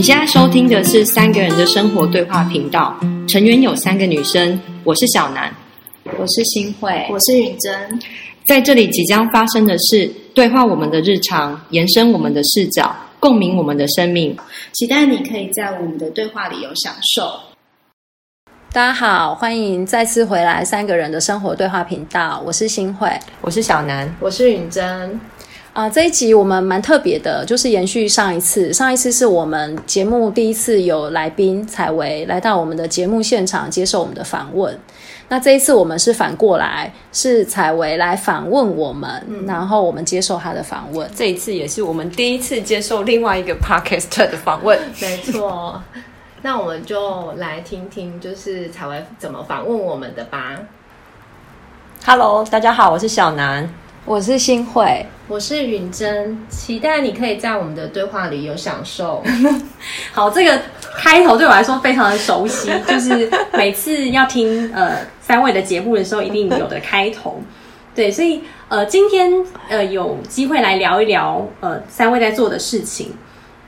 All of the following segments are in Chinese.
你现在收听的是三个人的生活对话频道，成员有三个女生，我是小南，我是新慧，我是允珍。在这里即将发生的事对话我们的日常，延伸我们的视角，共鸣我们的生命。期待你可以在我们的对话里有享受。大家好，欢迎再次回来三个人的生活对话频道，我是新慧，我是小南，我是允珍。啊，这一集我们蛮特别的，就是延续上一次。上一次是我们节目第一次有来宾采薇来到我们的节目现场接受我们的访问。那这一次我们是反过来，是采薇来访问我们，然后我们接受他的访问。这一次也是我们第一次接受另外一个 podcast 的访问。没错，那我们就来听听，就是采薇怎么访问我们的吧。Hello，大家好，我是小南。我是新慧，我是允珍，期待你可以在我们的对话里有享受。好，这个开头对我来说非常的熟悉，就是每次要听呃三位的节目的时候，一定有的开头。对，所以呃今天呃有机会来聊一聊呃三位在做的事情，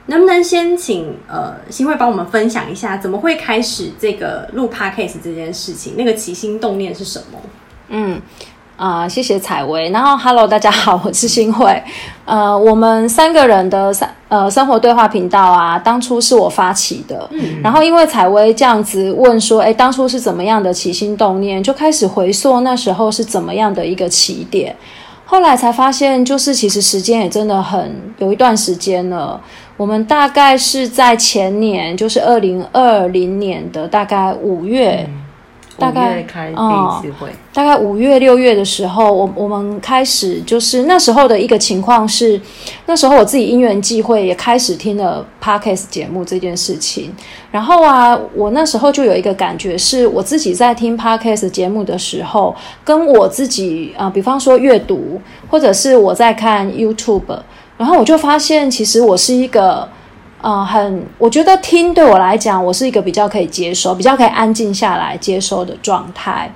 能不能先请呃新慧帮我们分享一下，怎么会开始这个录 podcast 这件事情？那个起心动念是什么？嗯。啊，谢谢采薇。然后，Hello，大家好，我是新慧。呃，我们三个人的三呃生活对话频道啊，当初是我发起的。嗯。然后，因为采薇这样子问说，哎，当初是怎么样的起心动念，就开始回溯那时候是怎么样的一个起点。后来才发现，就是其实时间也真的很有一段时间了。我们大概是在前年，就是二零二零年的大概五月。大概开第一次会，大概五月六月的时候，我我们开始就是那时候的一个情况是，那时候我自己因缘际会也开始听了 podcast 节目这件事情。然后啊，我那时候就有一个感觉，是我自己在听 podcast 节目的时候，跟我自己啊，比方说阅读，或者是我在看 YouTube，然后我就发现，其实我是一个。啊，很，我觉得听对我来讲，我是一个比较可以接受、比较可以安静下来接收的状态。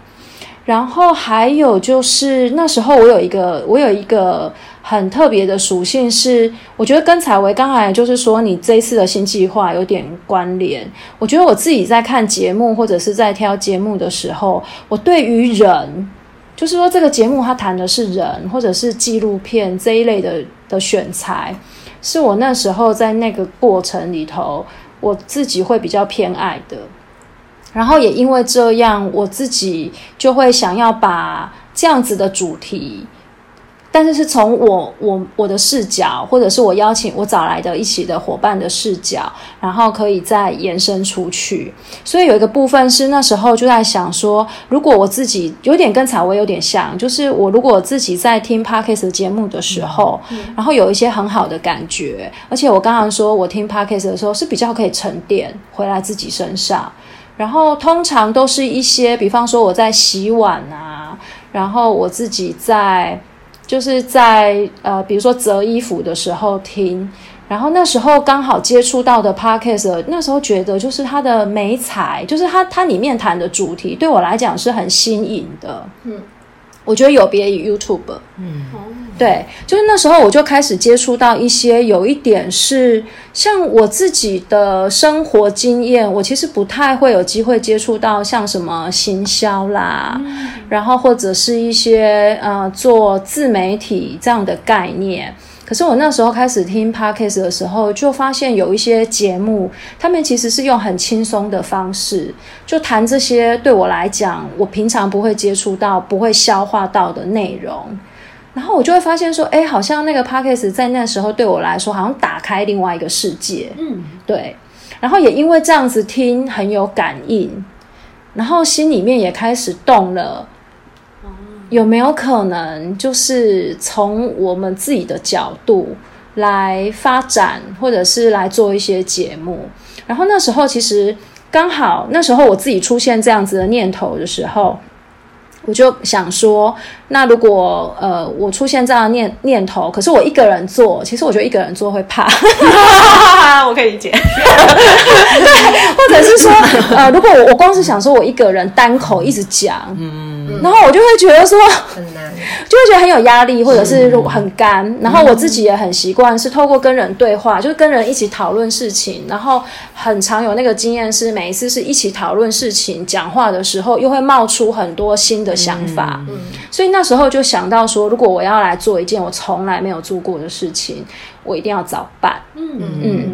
然后还有就是那时候我有一个，我有一个很特别的属性是，我觉得跟采薇刚才就是说你这一次的新计划有点关联。我觉得我自己在看节目或者是在挑节目的时候，我对于人，就是说这个节目它谈的是人，或者是纪录片这一类的的选材。是我那时候在那个过程里头，我自己会比较偏爱的，然后也因为这样，我自己就会想要把这样子的主题。但是是从我我我的视角，或者是我邀请我找来的一起的伙伴的视角，然后可以再延伸出去。所以有一个部分是那时候就在想说，如果我自己有点跟采薇有点像，就是我如果自己在听 podcast 节目的时候，然后有一些很好的感觉，而且我刚刚说我听 podcast 的时候是比较可以沉淀回来自己身上，然后通常都是一些，比方说我在洗碗啊，然后我自己在。就是在呃，比如说折衣服的时候听，然后那时候刚好接触到的 podcast，那时候觉得就是它的美彩，就是它它里面谈的主题对我来讲是很新颖的。嗯，我觉得有别于 YouTube。嗯，对，就是那时候我就开始接触到一些有一点是像我自己的生活经验，我其实不太会有机会接触到像什么行销啦。然后或者是一些呃做自媒体这样的概念，可是我那时候开始听 podcast 的时候，就发现有一些节目，他们其实是用很轻松的方式，就谈这些对我来讲，我平常不会接触到、不会消化到的内容。然后我就会发现说，哎，好像那个 podcast 在那时候对我来说，好像打开另外一个世界。嗯，对。然后也因为这样子听很有感应，然后心里面也开始动了。有没有可能，就是从我们自己的角度来发展，或者是来做一些节目？然后那时候其实刚好，那时候我自己出现这样子的念头的时候，我就想说，那如果呃我出现这样的念念头，可是我一个人做，其实我觉得一个人做会怕，我可以理解。对或者是说，呃，如果我我光是想说我一个人单口一直讲，嗯。然后我就会觉得说，很难，就会觉得很有压力，或者是很干。然后我自己也很习惯是透过跟人对话，就是跟人一起讨论事情。然后很常有那个经验是，每一次是一起讨论事情、讲话的时候，又会冒出很多新的想法。所以那时候就想到说，如果我要来做一件我从来没有做过的事情，我一定要早办。嗯嗯。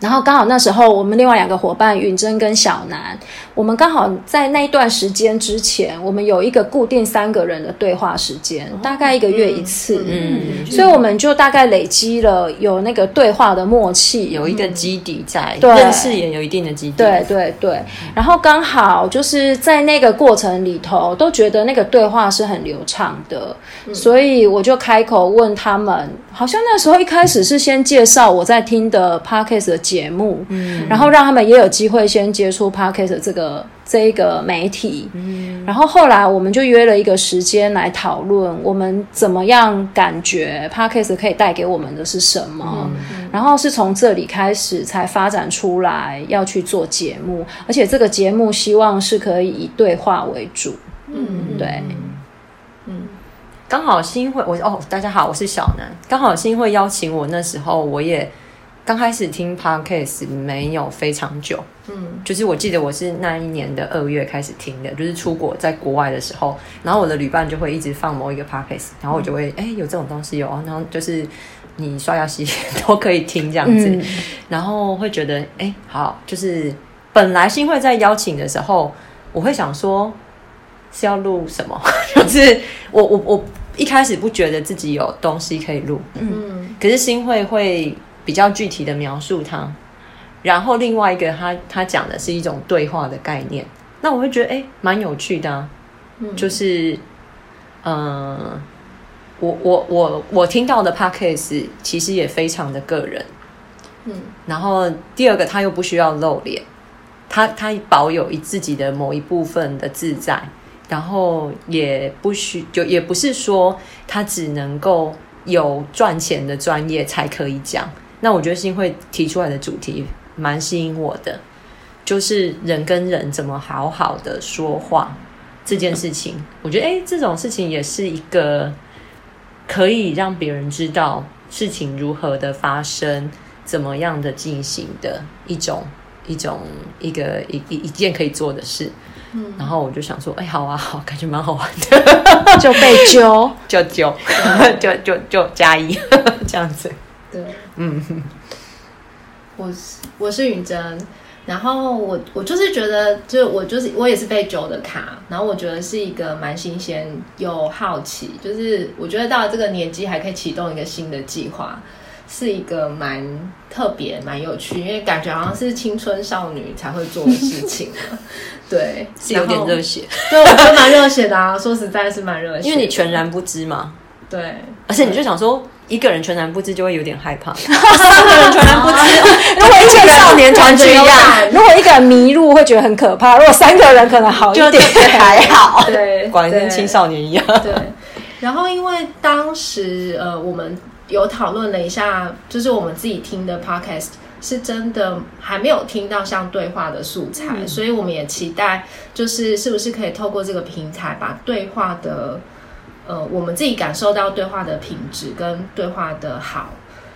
然后刚好那时候我们另外两个伙伴允珍跟小南，我们刚好在那一段时间之前，我们有一个固定三个人的对话时间，大概一个月一次。嗯，所以我们就大概累积了有那个对话的默契，有一个基底在，认识也有一定的基底。对对对。然后刚好就是在那个过程里头，都觉得那个对话是很流畅的，所以我就开口问他们，好像那时候一开始是先介绍我在听的 podcast 的。节目，嗯，然后让他们也有机会先接触 Podcast 这个这一个媒体，嗯，然后后来我们就约了一个时间来讨论，我们怎么样感觉 Podcast 可以带给我们的是什么，然后是从这里开始才发展出来要去做节目，而且这个节目希望是可以以对话为主，嗯，对，嗯，刚好新会我哦，大家好，我是小南，刚好新会邀请我那时候我也。刚开始听 podcast 没有非常久，嗯，就是我记得我是那一年的二月开始听的，就是出国在国外的时候，然后我的旅伴就会一直放某一个 podcast，然后我就会哎有这种东西有，然后就是你刷牙洗脸都可以听这样子，然后会觉得哎好，就是本来新会在邀请的时候，我会想说是要录什么，就是我我我一开始不觉得自己有东西可以录，嗯，可是新会会。比较具体的描述它，然后另外一个他他讲的是一种对话的概念，那我会觉得哎蛮有趣的，嗯，就是嗯，我我我我听到的 podcast 其实也非常的个人，嗯，然后第二个他又不需要露脸，他他保有一自己的某一部分的自在，然后也不需就也不是说他只能够有赚钱的专业才可以讲。那我觉得新会提出来的主题蛮吸引我的，就是人跟人怎么好好的说话这件事情。我觉得，哎，这种事情也是一个可以让别人知道事情如何的发生，怎么样的进行的一种一种一个一一一件可以做的事。嗯，然后我就想说，哎，好啊，好，感觉蛮好玩的，就被揪，就揪，就就就加一 这样子。对，嗯，我是我是允珍，然后我我就是觉得，就我就是我也是被揪的卡，然后我觉得是一个蛮新鲜又好奇，就是我觉得到了这个年纪还可以启动一个新的计划，是一个蛮特别、蛮有趣，因为感觉好像是青春少女才会做的事情 对，是有点热血，对，我觉得蛮热血的啊，说实在是蛮热血，因为你全然不知嘛，对，而且你就想说。一个人全然不知就会有点害怕，三个人全然不知，如果一个少年团聚一样，如果一个人迷路会觉得很可怕，如果三个人可能好一点。还好，对，果然跟青少年一样。对，然后因为当时呃，我们有讨论了一下，就是我们自己听的 podcast 是真的还没有听到像对话的素材，所以我们也期待，就是是不是可以透过这个平台把对话的。呃，我们自己感受到对话的品质跟对话的好，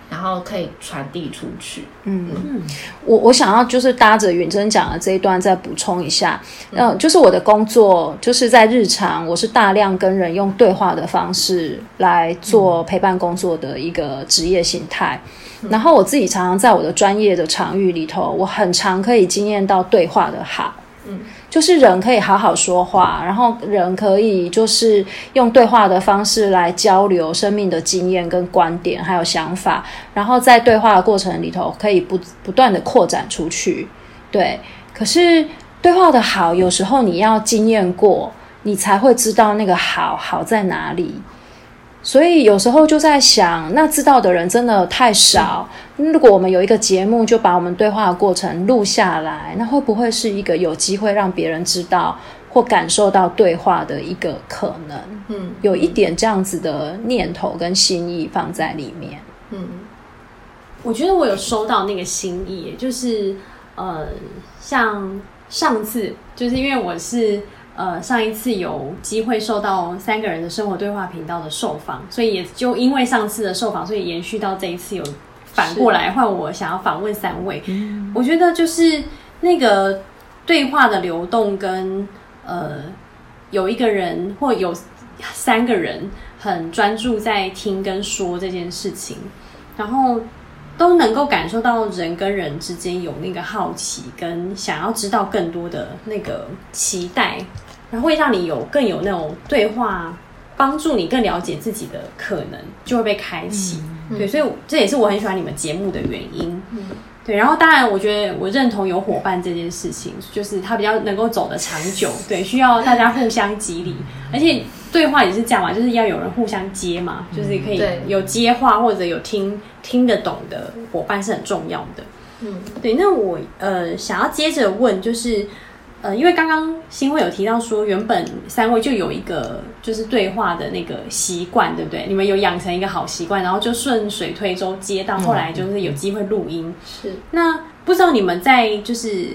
然后可以传递出去。嗯嗯，我我想要就是搭着允珍讲的这一段再补充一下，嗯，就是我的工作就是在日常，我是大量跟人用对话的方式来做陪伴工作的一个职业形态。然后我自己常常在我的专业的场域里头，我很常可以经验到对话的好。嗯。就是人可以好好说话，然后人可以就是用对话的方式来交流生命的经验跟观点，还有想法，然后在对话的过程里头可以不不断的扩展出去。对，可是对话的好，有时候你要经验过，你才会知道那个好好在哪里。所以有时候就在想，那知道的人真的太少。如果我们有一个节目，就把我们对话的过程录下来，那会不会是一个有机会让别人知道或感受到对话的一个可能？嗯，有一点这样子的念头跟心意放在里面。嗯，我觉得我有收到那个心意，就是呃，像上次就是因为我是。呃上一次有机会受到三个人的生活对话频道的受访，所以也就因为上次的受访，所以延续到这一次有反过来换我想要访问三位。我觉得就是那个对话的流动跟呃有一个人或有三个人很专注在听跟说这件事情，然后。都能够感受到人跟人之间有那个好奇跟想要知道更多的那个期待，然后会让你有更有那种对话，帮助你更了解自己的可能就会被开启。对，所以这也是我很喜欢你们节目的原因。对，然后当然，我觉得我认同有伙伴这件事情，就是他比较能够走得长久。对，需要大家互相激励，而且对话也是这样嘛，就是要有人互相接嘛，就是可以有接话或者有听听得懂的伙伴是很重要的。嗯，对。那我呃想要接着问就是。呃，因为刚刚新会有提到说，原本三位就有一个就是对话的那个习惯，对不对？你们有养成一个好习惯，然后就顺水推舟接到后来就是有机会录音。是。那不知道你们在就是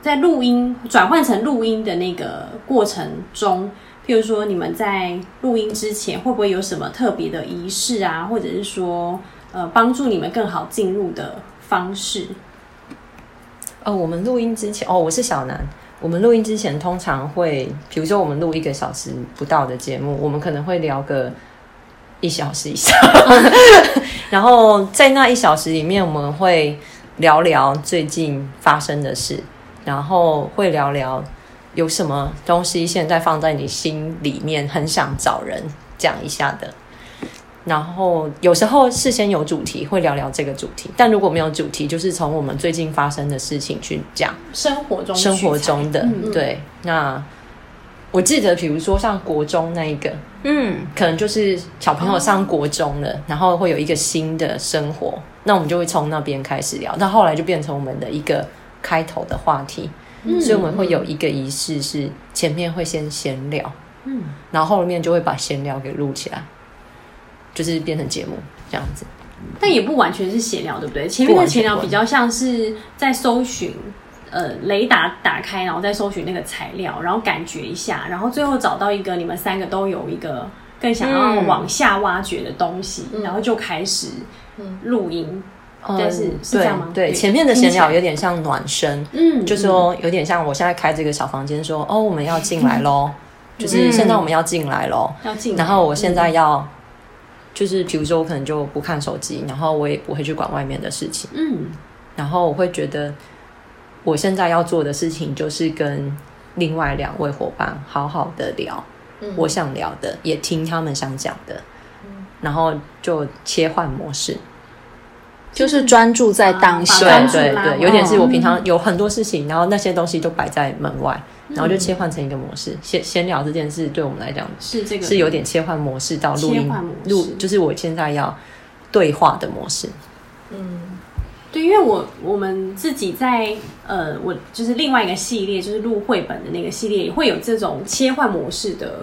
在录音转换成录音的那个过程中，譬如说你们在录音之前会不会有什么特别的仪式啊，或者是说呃帮助你们更好进入的方式？哦，我们录音之前，哦，我是小南。我们录音之前通常会，比如说我们录一个小时不到的节目，我们可能会聊个一小时以上，然后在那一小时里面，我们会聊聊最近发生的事，然后会聊聊有什么东西现在放在你心里面，很想找人讲一下的。然后有时候事先有主题会聊聊这个主题，但如果没有主题，就是从我们最近发生的事情去讲生活中生活中的对。那我记得，比如说像国中那一个，嗯，可能就是小朋友上国中了，然后会有一个新的生活，那我们就会从那边开始聊。那后来就变成我们的一个开头的话题，所以我们会有一个仪式，是前面会先闲聊，嗯，然后后面就会把闲聊给录起来。就是变成节目这样子，但也不完全是闲聊，对不对？前面的闲聊比较像是在搜寻，呃，雷达打开，然后再搜寻那个材料，然后感觉一下，然后最后找到一个你们三个都有一个更想要往下挖掘的东西，然后就开始录音。但是是这样吗？对，前面的闲聊有点像暖身，嗯，就说有点像我现在开这个小房间，说哦，我们要进来喽，就是现在我们要进来喽，要进，然后我现在要。就是，比如说，我可能就不看手机，然后我也不会去管外面的事情。嗯，然后我会觉得，我现在要做的事情就是跟另外两位伙伴好好的聊，我想聊的，也听他们想讲的，然后就切换模式，就是专注在当下。对对对，有点是我平常有很多事情，然后那些东西都摆在门外。然后就切换成一个模式，闲闲聊这件事对我们来讲是这个是有点切换模式到录音录，就是我现在要对话的模式。嗯，对，因为我我们自己在呃，我就是另外一个系列，就是录绘本的那个系列，也会有这种切换模式的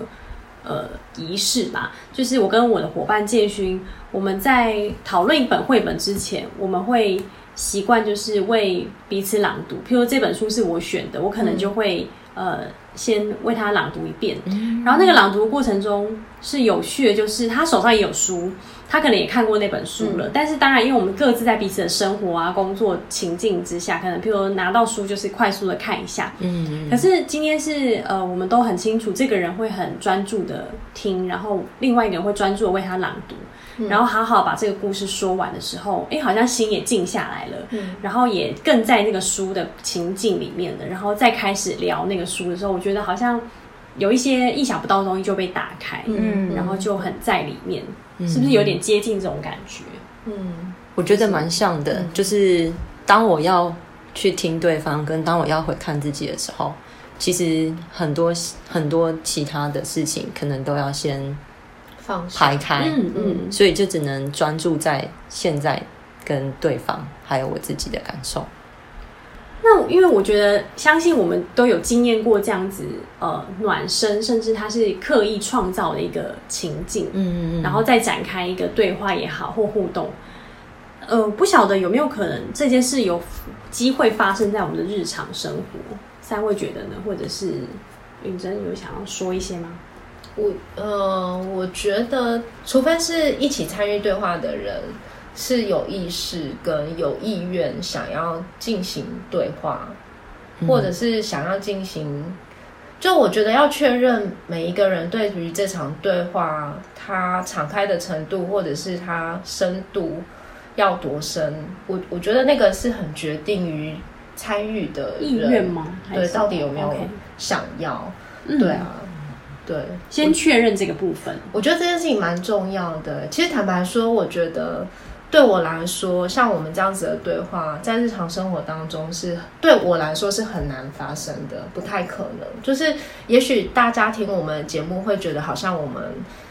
呃仪式吧。就是我跟我的伙伴建勋，我们在讨论一本绘本之前，我们会习惯就是为彼此朗读。譬如这本书是我选的，我可能就会。呃，先为他朗读一遍，然后那个朗读过程中是有趣的，就是他手上也有书，他可能也看过那本书了。但是当然，因为我们各自在彼此的生活啊、工作情境之下，可能譬如拿到书就是快速的看一下。嗯，可是今天是呃，我们都很清楚，这个人会很专注的听，然后另外一个人会专注的为他朗读。然后好好把这个故事说完的时候，哎，好像心也静下来了，嗯，然后也更在那个书的情境里面了，然后再开始聊那个书的时候，我觉得好像有一些意想不到的东西就被打开，嗯，然后就很在里面，是不是有点接近这种感觉？嗯，我觉得蛮像的，就是当我要去听对方，跟当我要回看自己的时候，其实很多很多其他的事情可能都要先放。排开，嗯嗯，所以就只能专注在现在跟对方，还有我自己的感受。那因为我觉得，相信我们都有经验过这样子，呃，暖身，甚至他是刻意创造的一个情境，嗯嗯嗯，然后再展开一个对话也好，或互动。呃，不晓得有没有可能这件事有机会发生在我们的日常生活？三位觉得呢？或者是允真有想要说一些吗？我呃，我觉得，除非是一起参与对话的人是有意识跟有意愿想要进行对话，或者是想要进行，就我觉得要确认每一个人对于这场对话他敞开的程度，或者是他深度要多深，我我觉得那个是很决定于参与的意愿吗？对，到底有没有想要？对啊。对，先确认这个部分，我觉得这件事情蛮重要的。其实坦白说，我觉得对我来说，像我们这样子的对话，在日常生活当中是对我来说是很难发生的，不太可能。就是也许大家听我们的节目会觉得好像我们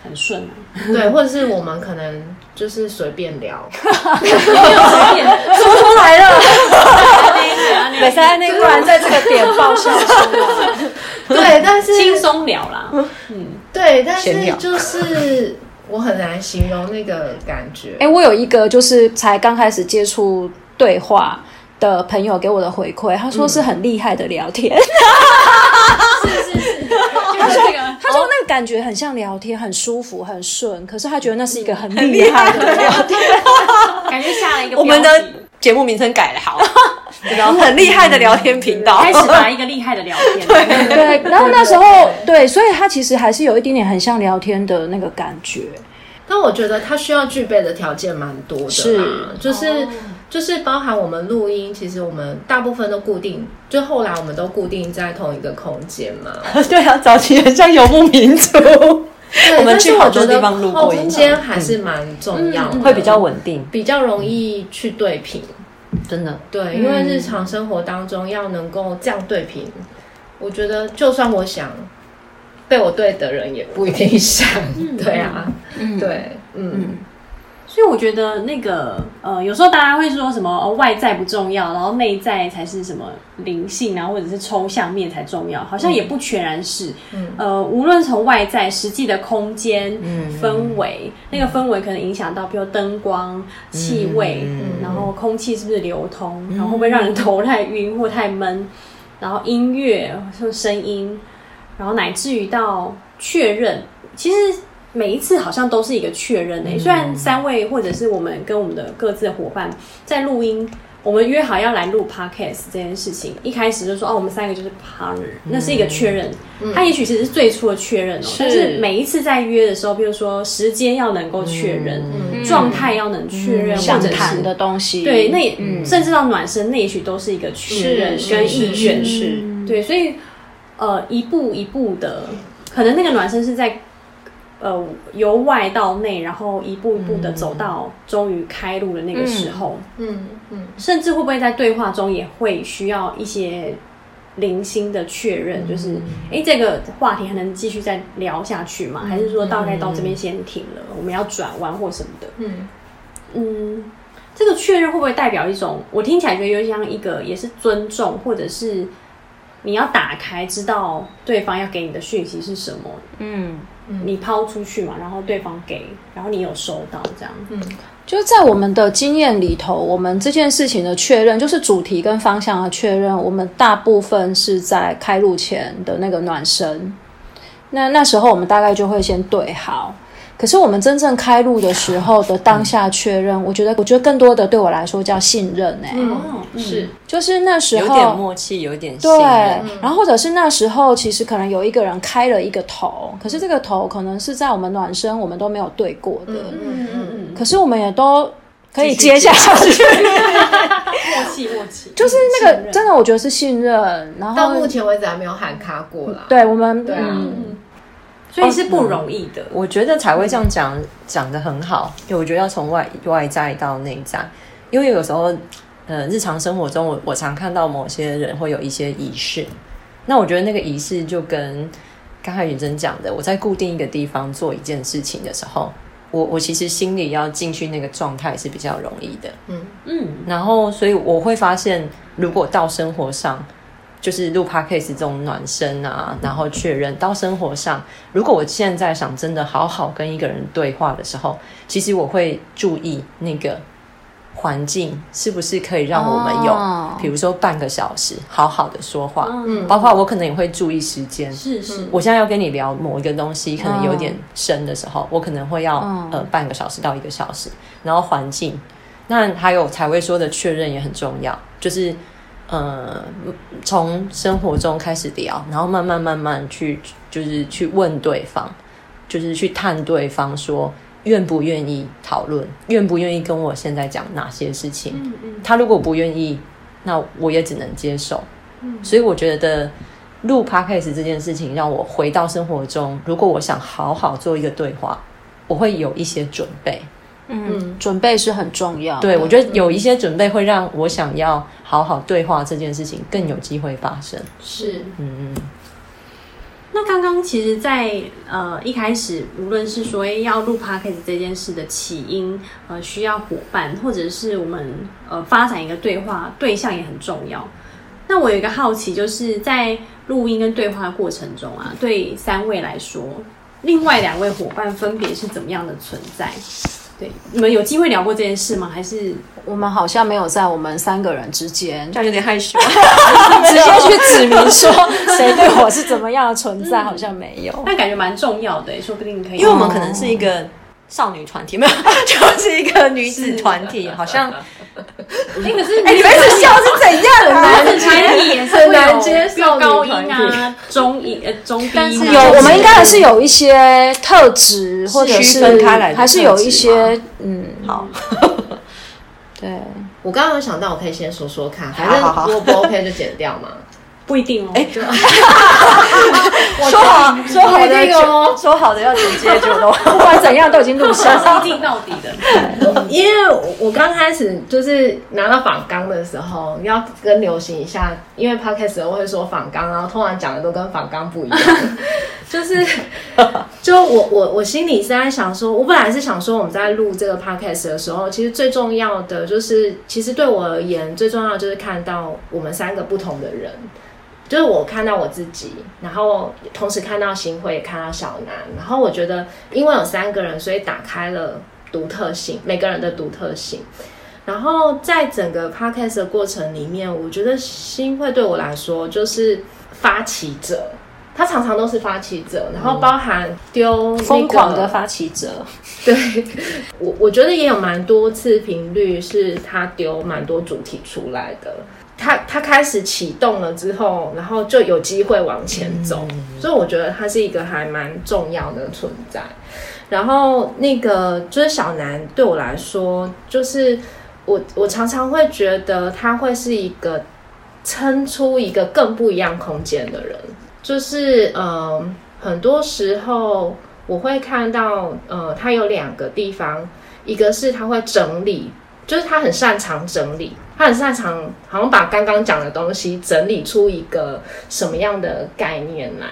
很顺，对，或者是我们可能就是随便聊，随便说出来了，美三那突然在这个点爆笑出来。对，但是轻松聊啦。嗯，对，但是就是我很难形容那个感觉。哎，我有一个就是才刚开始接触对话的朋友给我的回馈，他说是很厉害的聊天。是是是，他说那个，他说那个感觉很像聊天，很舒服，很顺。可是他觉得那是一个很厉害的聊天，感觉下了一个我们的节目名称改了，好。然后 很厉害的聊天频道，开始来一个厉害的聊天。对，然后那时候对，所以他其实还是有一点点很像聊天的那个感觉。但我觉得他需要具备的条件蛮多的，是，就是就是包含我们录音，其实我们大部分都固定，就后来我们都固定在同一个空间嘛。对啊，早期很像游牧民族，我们去好多地方录过音，空间还是蛮重要，会比较稳定，比较容易去对频。真的。对，因为日常生活当中要能够这样对平，我觉得就算我想被我对的人也不一定想，对啊，对，嗯。所以我觉得那个呃，有时候大家会说什么外在不重要，然后内在才是什么灵性啊，或者是抽象面才重要，好像也不全然是。呃，无论从外在实际的空间氛围，那个氛围可能影响到，比如灯光、气味，然后空气是不是流通，然后会不会让人头太晕或太闷，然后音乐或声音，然后乃至于到确认，其实。每一次好像都是一个确认诶，虽然三位或者是我们跟我们的各自的伙伴在录音，我们约好要来录 podcast 这件事情，一开始就说哦，我们三个就是 partner，那是一个确认。他也许其实是最初的确认哦，但是每一次在约的时候，比如说时间要能够确认，状态要能确认，或者谈的东西，对，那也甚至到暖身，那也许都是一个确认跟意愿，是。对，所以呃，一步一步的，可能那个暖身是在。呃，由外到内，然后一步一步的走到终于开路的那个时候，嗯嗯，甚至会不会在对话中也会需要一些零星的确认，就是哎，这个话题还能继续再聊下去吗？还是说大概到这边先停了，我们要转弯或什么的？嗯嗯，这个确认会不会代表一种？我听起来觉得有点像一个，也是尊重，或者是你要打开，知道对方要给你的讯息是什么？嗯。你抛出去嘛，然后对方给，然后你有收到这样。嗯，就是在我们的经验里头，我们这件事情的确认，就是主题跟方向的确认，我们大部分是在开路前的那个暖身。那那时候我们大概就会先对好。可是我们真正开路的时候的当下确认，我觉得，我觉得更多的对我来说叫信任哎，是，就是那时候有点默契，有一点对，然后或者是那时候其实可能有一个人开了一个头，可是这个头可能是在我们暖身我们都没有对过的，嗯嗯嗯，可是我们也都可以接下去，默契默契，就是那个真的我觉得是信任，然后到目前为止还没有喊卡过了，对我们对啊。所以是不容易的。我觉得才会这样讲讲的很好。就我觉得要从外外在到内在，因为有时候，呃，日常生活中我我常看到某些人会有一些仪式。那我觉得那个仪式就跟刚才允珍讲的，我在固定一个地方做一件事情的时候，我我其实心里要进去那个状态是比较容易的。嗯嗯。然后，所以我会发现，如果到生活上。就是录 podcast 这种暖身啊，然后确认到生活上。如果我现在想真的好好跟一个人对话的时候，其实我会注意那个环境是不是可以让我们有，哦。比如说半个小时好好的说话，嗯，包括我可能也会注意时间。是是，我现在要跟你聊某一个东西，可能有点深的时候，我可能会要、嗯。呃半个小时到一个小时，然后环境，那还有才会说的确认也很重要，就是呃从生活中开始聊，然后慢慢慢慢去就是去问对方，就是去探对方说愿不愿意讨论，愿不愿意跟我现在讲哪些事情。嗯嗯他如果不愿意，那我也只能接受。所以我觉得录 podcast 这件事情，让我回到生活中，如果我想好好做一个对话，我会有一些准备。嗯，准备是很重要的。对我觉得有一些准备，会让我想要好好对话这件事情更有机会发生。是嗯嗯，那刚刚其实在，呃一开始，无论是说要录 podcast 这件事的起因，呃需要伙伴，或者是我们呃发展一个对话对象也很重要。那我有一个好奇，就是在录音跟对话的过程中啊，对三位来说，另外两位伙伴分别是怎么样的存在？对，你们有机会聊过这件事吗？还是我们好像没有在我们三个人之间这样有点害羞。直接去指明说 谁对我是怎么样的存在，好像没有。但感觉蛮重要的，说不定可以。因为我们可能是一个少女团体，没有，就是一个女子团体，好像 那个是哎，你们是笑是怎样啊？女子团难接受高音啊、中音、呃中低音啊。有，我们应该还是有一些特质，或者是分开来还是有一些嗯，好，对，我刚刚有想到，我可以先说说看，反好好好正如果不 OK 就剪掉嘛。不一定哦。哎，说好说好的说好的要直接就都。不管怎样都已经录下是一定到底的。因为我刚开始就是拿到仿纲的时候，要跟流行一下，因为 podcast 我会说仿纲，然后通常讲的都跟仿纲不一样，就是就我我我心里是在想说，我本来是想说我们在录这个 podcast 的时候，其实最重要的就是，其实对我而言最重要的就是看到我们三个不同的人。就是我看到我自己，然后同时看到新会，也看到小南，然后我觉得因为有三个人，所以打开了独特性，每个人的独特性。然后在整个 podcast 的过程里面，我觉得新会对我来说就是发起者，他常常都是发起者，然后包含丢、那个疯狂的发起者，对我，我觉得也有蛮多次频率是他丢蛮多主题出来的。他他开始启动了之后，然后就有机会往前走，所以我觉得他是一个还蛮重要的存在。然后那个就是小南对我来说，就是我我常常会觉得他会是一个撑出一个更不一样空间的人，就是嗯、呃很多时候我会看到呃他有两个地方，一个是他会整理。就是他很擅长整理，他很擅长好像把刚刚讲的东西整理出一个什么样的概念来。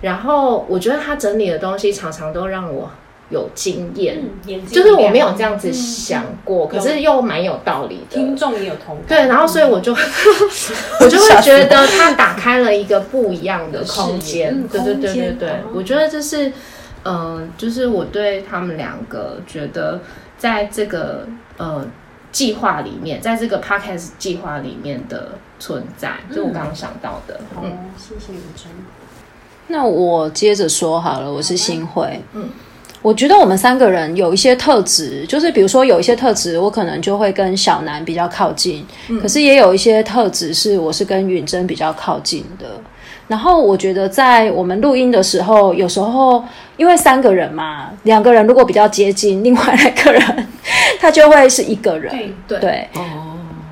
然后我觉得他整理的东西常常都让我有经验，就是我没有这样子嗯想过，可是又蛮有道理的。听众也有同感。对，然后所以我就 我就会觉得他打开了一个不一样的空间嗯，对对对对对哦，我觉得这是，呃，就是我对他们两个觉得在这个呃计划里面，在这个 podcast 计划里面的存在，就我刚刚想到的，好嗯，，谢谢雨珍。那我接着说好了，我是新会。嗯，我觉得我们三个人有一些特质，就是比如说有一些特质，我可能就会跟小南比较靠近，可是也有一些特质是我是跟允珍比较靠近的。然后我觉得在我们录音的时候，有时候因为三个人嘛，两个人如果比较接近，另外两个人 他就会是一个人。对对。对，哦，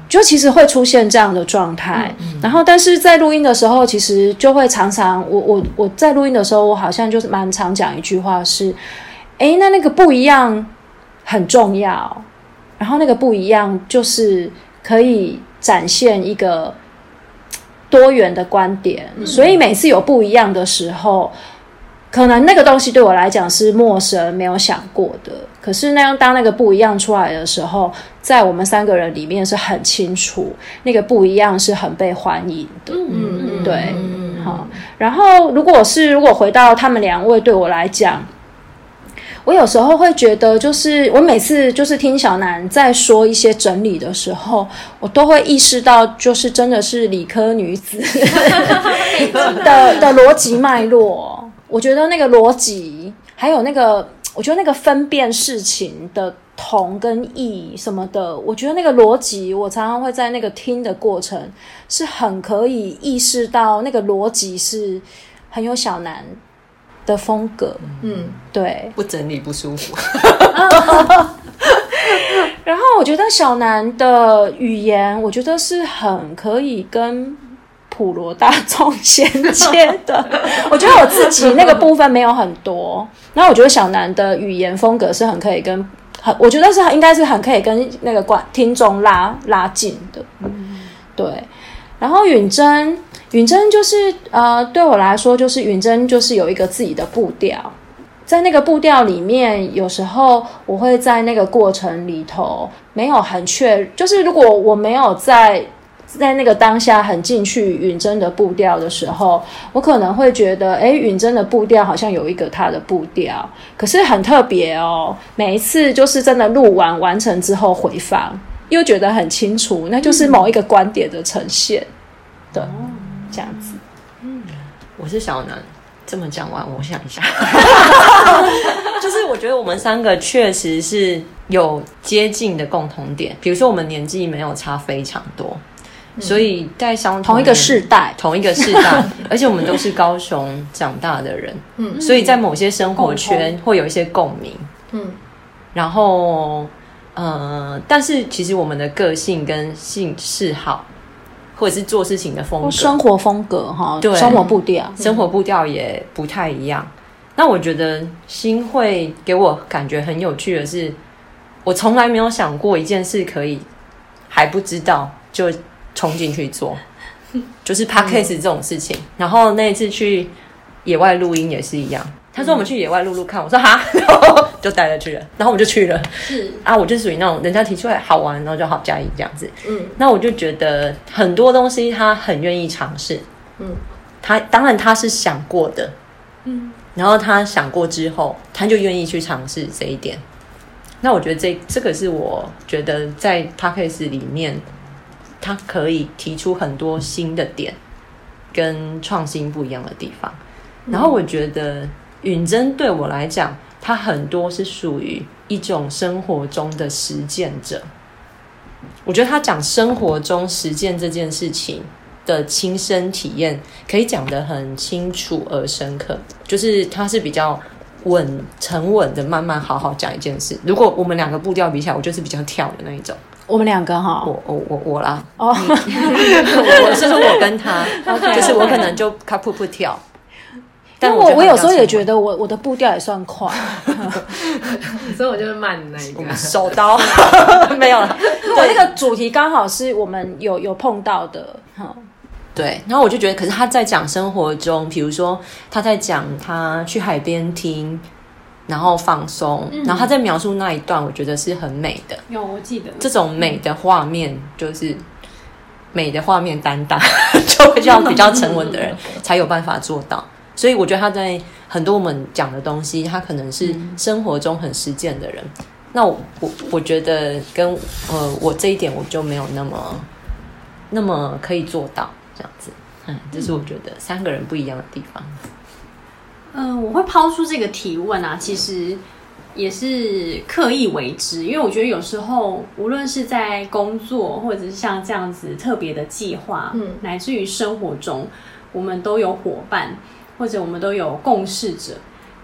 就其实会出现这样的状态，然后但是在录音的时候，其实就会常常，我我我在录音的时候，我好像就是蛮常讲一句话是，哎，那那个不一样很重要，然后那个不一样就是可以展现一个多元的观点，所以每次有不一样的时候。可能那个东西对我来讲是陌生、没有想过的，可是那样当那个不一样出来的时候，在我们三个人里面是很清楚，那个不一样是很被欢迎的。嗯嗯，对嗯好，然后如果是如果回到他们两位对我来讲，我有时候会觉得，就是我每次就是听小南在说一些整理的时候，我都会意识到，就是真的是理科女子 的的逻辑脉络。我觉得那个逻辑，还有那个，我觉得那个分辨事情的同跟异什么的，我觉得那个逻辑，我常常会在那个听的过程是很可以意识到，那个逻辑是很有小南的风格。嗯，对。不整理不舒服。然后我觉得小南的语言，我觉得是很可以跟普罗大众衔接的。我觉得我自己那个部分没有很多，然后我觉得小南的语言风格是很可以跟很，我觉得是应该是很可以跟那个观听众拉拉近的。嗯对。然后允珍，允真就是呃，对我来说，就是允真就是有一个自己的步调。在那个步调里面，有时候我会在那个过程里头没有很确，就是如果我没有在在那个当下很进去允真的步调的时候，我可能会觉得，哎，允真的步调好像有一个他的步调，可是很特别哦。每一次就是真的录完完成之后回放，又觉得很清楚，那就是某一个观点的呈现对这样子。嗯。我是小南。这么讲完，我想一下，就是我觉得我们三个确实是有接近的共同点，比如说我们年纪没有差非常多，所以在相同一个世代，同一个世代，而且我们都是高雄长大的人，嗯，所以在某些生活圈会有一些共鸣，嗯，然后呃，但是其实我们的个性跟性嗜好。或者是做事情的风格、生活风格哈，对，生活步调，生活步调也不太一样。那我觉得新会给我感觉很有趣的是，我从来没有想过一件事可以还不知道就冲进去做，就是 p a c k a s e 这种事情。然后那一次去野外录音也是一样。他说我们去野外录录看，我说哈，然后就带他去了，然后我们就去了。是啊，我就属于那种人家提出来好玩，然后就好加一这样子。嗯，那我就觉得很多东西他很愿意尝试。嗯，他当然他是想过的。嗯，然后他想过之后，他就愿意去尝试这一点。那我觉得这这个是我觉得在 p a c k a g e 里面，他可以提出很多新的点跟创新不一样的地方。然后我觉得。允真对我来讲，他很多是属于一种生活中的实践者。我觉得他讲生活中实践这件事情的亲身体验，可以讲得很清楚而深刻。就是他是比较稳、沉稳的，慢慢好好讲一件事。如果我们两个步调比起来，我就是比较跳的那一种。我们两个哈，我我我我啦。哦，我是说我跟他，就是我可能就他噗噗跳。但我我有时候也觉得我我的步调也算快，所以我就是慢那一个 手刀 没有了。我那个主题刚好是我们有有碰到的，哈。对，然后我就觉得，可是他在讲生活中，比如说他在讲他去海边听，然后放松，然后他在描述那一段，我觉得是很美的。有我记得这种美的画面，就是美的画面担当，就会要比较沉稳的人才有办法做到。所以我觉得他在很多我们讲的东西，他可能是生活中很实践的人。那我我我觉得跟呃我这一点我就没有那么那么可以做到这样子。嗯，这是我觉得三个人不一样的地方。嗯，我会抛出这个提问啊，其实也是刻意为之，因为我觉得有时候无论是在工作，或者是像这样子特别的计划，嗯，乃至于生活中，我们都有伙伴。或者我们都有共事者，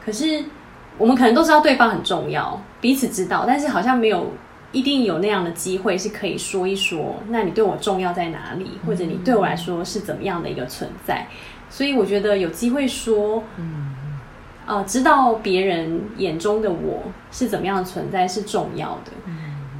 可是我们可能都知道对方很重要，彼此知道，但是好像没有一定有那样的机会是可以说一说，那你对我重要在哪里，或者你对我来说是怎么样的一个存在？所以我觉得有机会说，嗯，呃，知道别人眼中的我是怎么样的存在是重要的，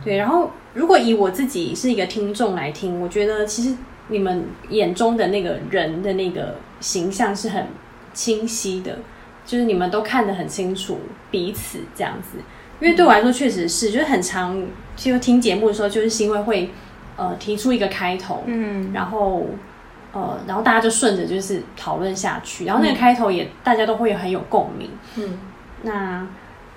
对。然后如果以我自己是一个听众来听，我觉得其实你们眼中的那个人的那个形象是很。清晰的，就是你们都看得很清楚彼此这样子，因为对我来说确实是，就是很长，就听节目的时候，就是因为会呃提出一个开头，嗯，然后呃，然后大家就顺着就是讨论下去，然后那个开头也大家都会很有共鸣，嗯，那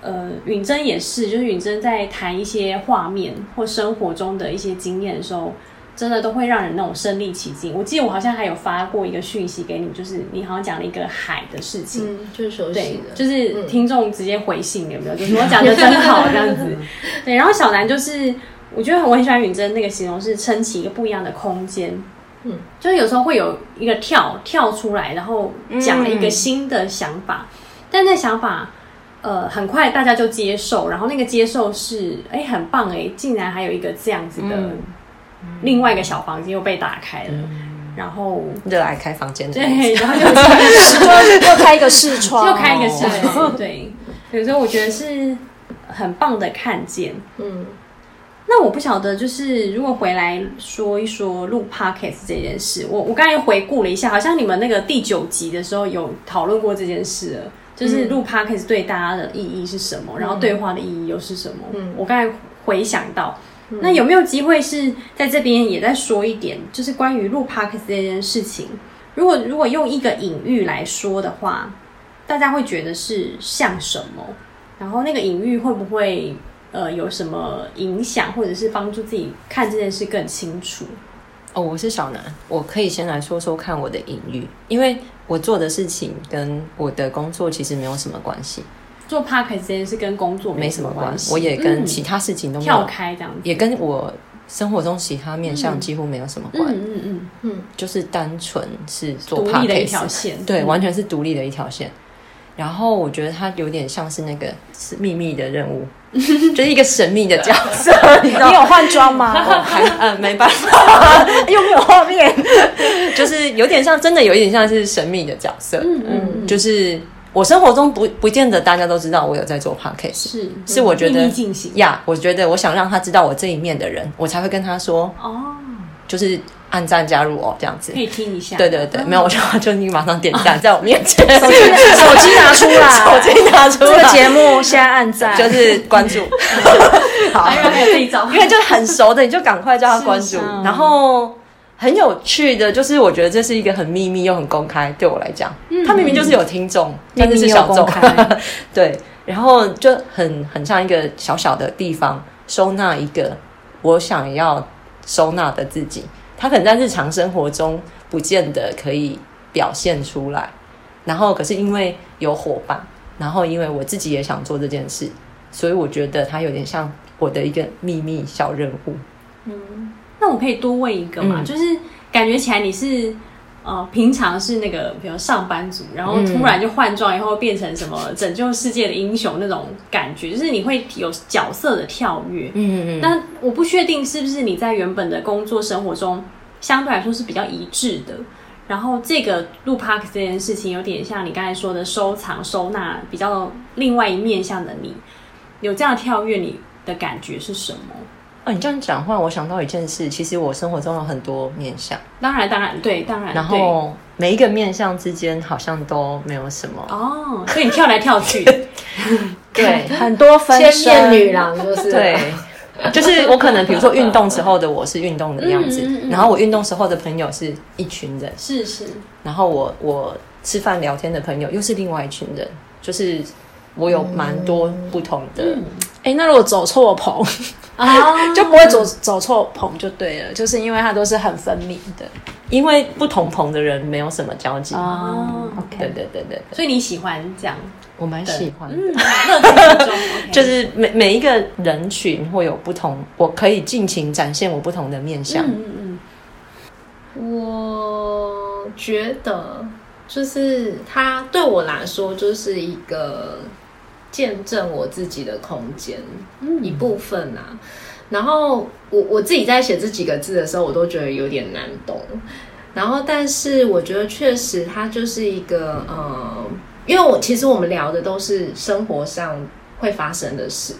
呃，允珍也是，就是允珍在谈一些画面或生活中的一些经验的时候，真的都会让人那种身临其境。我记得我好像还有发过一个讯息给你，就是你好像讲了一个海的事情，嗯，就是熟悉对，的，就是听众直接回信有没有？就是我讲的真好这样子。对，然后小南就是，我觉得我很喜欢允珍那个形容是撑起一个不一样的空间。嗯，就是有时候会有一个跳跳出来，然后讲了一个新的想法，但那想法呃很快大家就接受，然后那个接受是哎很棒哎，竟然还有一个这样子的、嗯另外一个小房间又被打开了，然后热爱开房间的对，然后就就 又开一个视窗，又开一个视窗，对，有时候我觉得是很棒的看见。嗯，那我不晓得，就是如果回来说一说录 podcast 这件事，我我刚才又回顾了一下，好像你们那个第九集的时候有讨论过这件事了，就是录 podcast 对大家的意义是什么，然后对话的意义又是什么？嗯。我刚才回想到。那有没有机会是在这边也再说一点，就是关于录 podcast 这件事情？如果如果用一个隐喻来说的话，大家会觉得是像什么？然后那个隐喻会不会呃有什么影响，或者是帮助自己看这件事更清楚？哦，我是小南，我可以先来说说看我的隐喻，因为我做的事情跟我的工作其实没有什么关系，做 podcast 这件事跟工作没什什么关系，我也跟嗯其他事情都没跳有，开这样子。也跟我生活中其他面向几乎没有什么关，嗯嗯嗯，就是单纯是做独立的一条线，对，嗯完全是独立的一条线。然后我觉得它有点像是那个是秘密的任务，就是一个神秘的角色，你你有换装吗？哦，还呃没办法，又没有画面，就是有点像，真的有一点像是神秘的角色。嗯嗯，就是我生活中不不见得大家都知道我有在做 podcast 是是我觉得呀我觉得我想让他知道我这一面的人，我才会跟他说，哦，就是按赞加入哦这样子。可。以听一下。对对对，没有，我就 就你马上点赞，在我面前，手机手机拿出来，手机拿出来，这个节目现在按赞，就是关注。好。还有还有这一招，因为就很熟的，你就赶快叫他关注。然后很有趣的，就是我觉得这是一个很秘密又很公开，对我来讲，他明明就是有听众，但是是小众 对，然后就很很像一个小小的地方，收纳一个我想要收纳的自己。他可能在日常生活中不见得可以表现出来，然后可是因为有伙伴，然后因为我自己也想做这件事，所以我觉得它有点像我的一个秘密小任务。那我可以多问一个嘛？嗯就是感觉起来你是呃，平常是那个比如上班族，然后突然就换装以后变成什么拯救世界的英雄那种感觉，就是你会有角色的跳跃。嗯嗯但我不确定是不是你在原本的工作生活中相对来说是比较一致的。然后这个录 park 这件事情有点像你刚才说的收藏收纳，比较另外一面向的你，有这样跳跃，你的感觉是什么？哦，你这样讲话，我想到一件事，其实我生活中有很多面相，当然，当然，对，当然，然对。后每一个面相之间好像都没有什么。哦，所以你跳来跳去，对很多分面女郎就是对，就是我可能比如说运动时候的我是运动的样子，嗯嗯嗯然后我运动时候的朋友是一群人，是是，然后我我吃饭聊天的朋友又是另外一群人，就是我有蛮多不同的。哎、那如果走错棚，啊，就不会走走错棚就对了，就是因为它都是很分明的。因为不同棚的人没有什么交集。哦对对对对，对。所以你喜欢这样，我蛮喜欢的。嗯，就是每每一个人群会有不同，我可以尽情展现我不同的面相。嗯嗯。我觉得就是它对我来说就是一个见证我自己的空间、一部分啊。然后我我自己在写这几个字的时候，我都觉得有点难懂。然后，但是我觉得确实它就是一个呃，因为我其实我们聊的都是生活上会发生的事。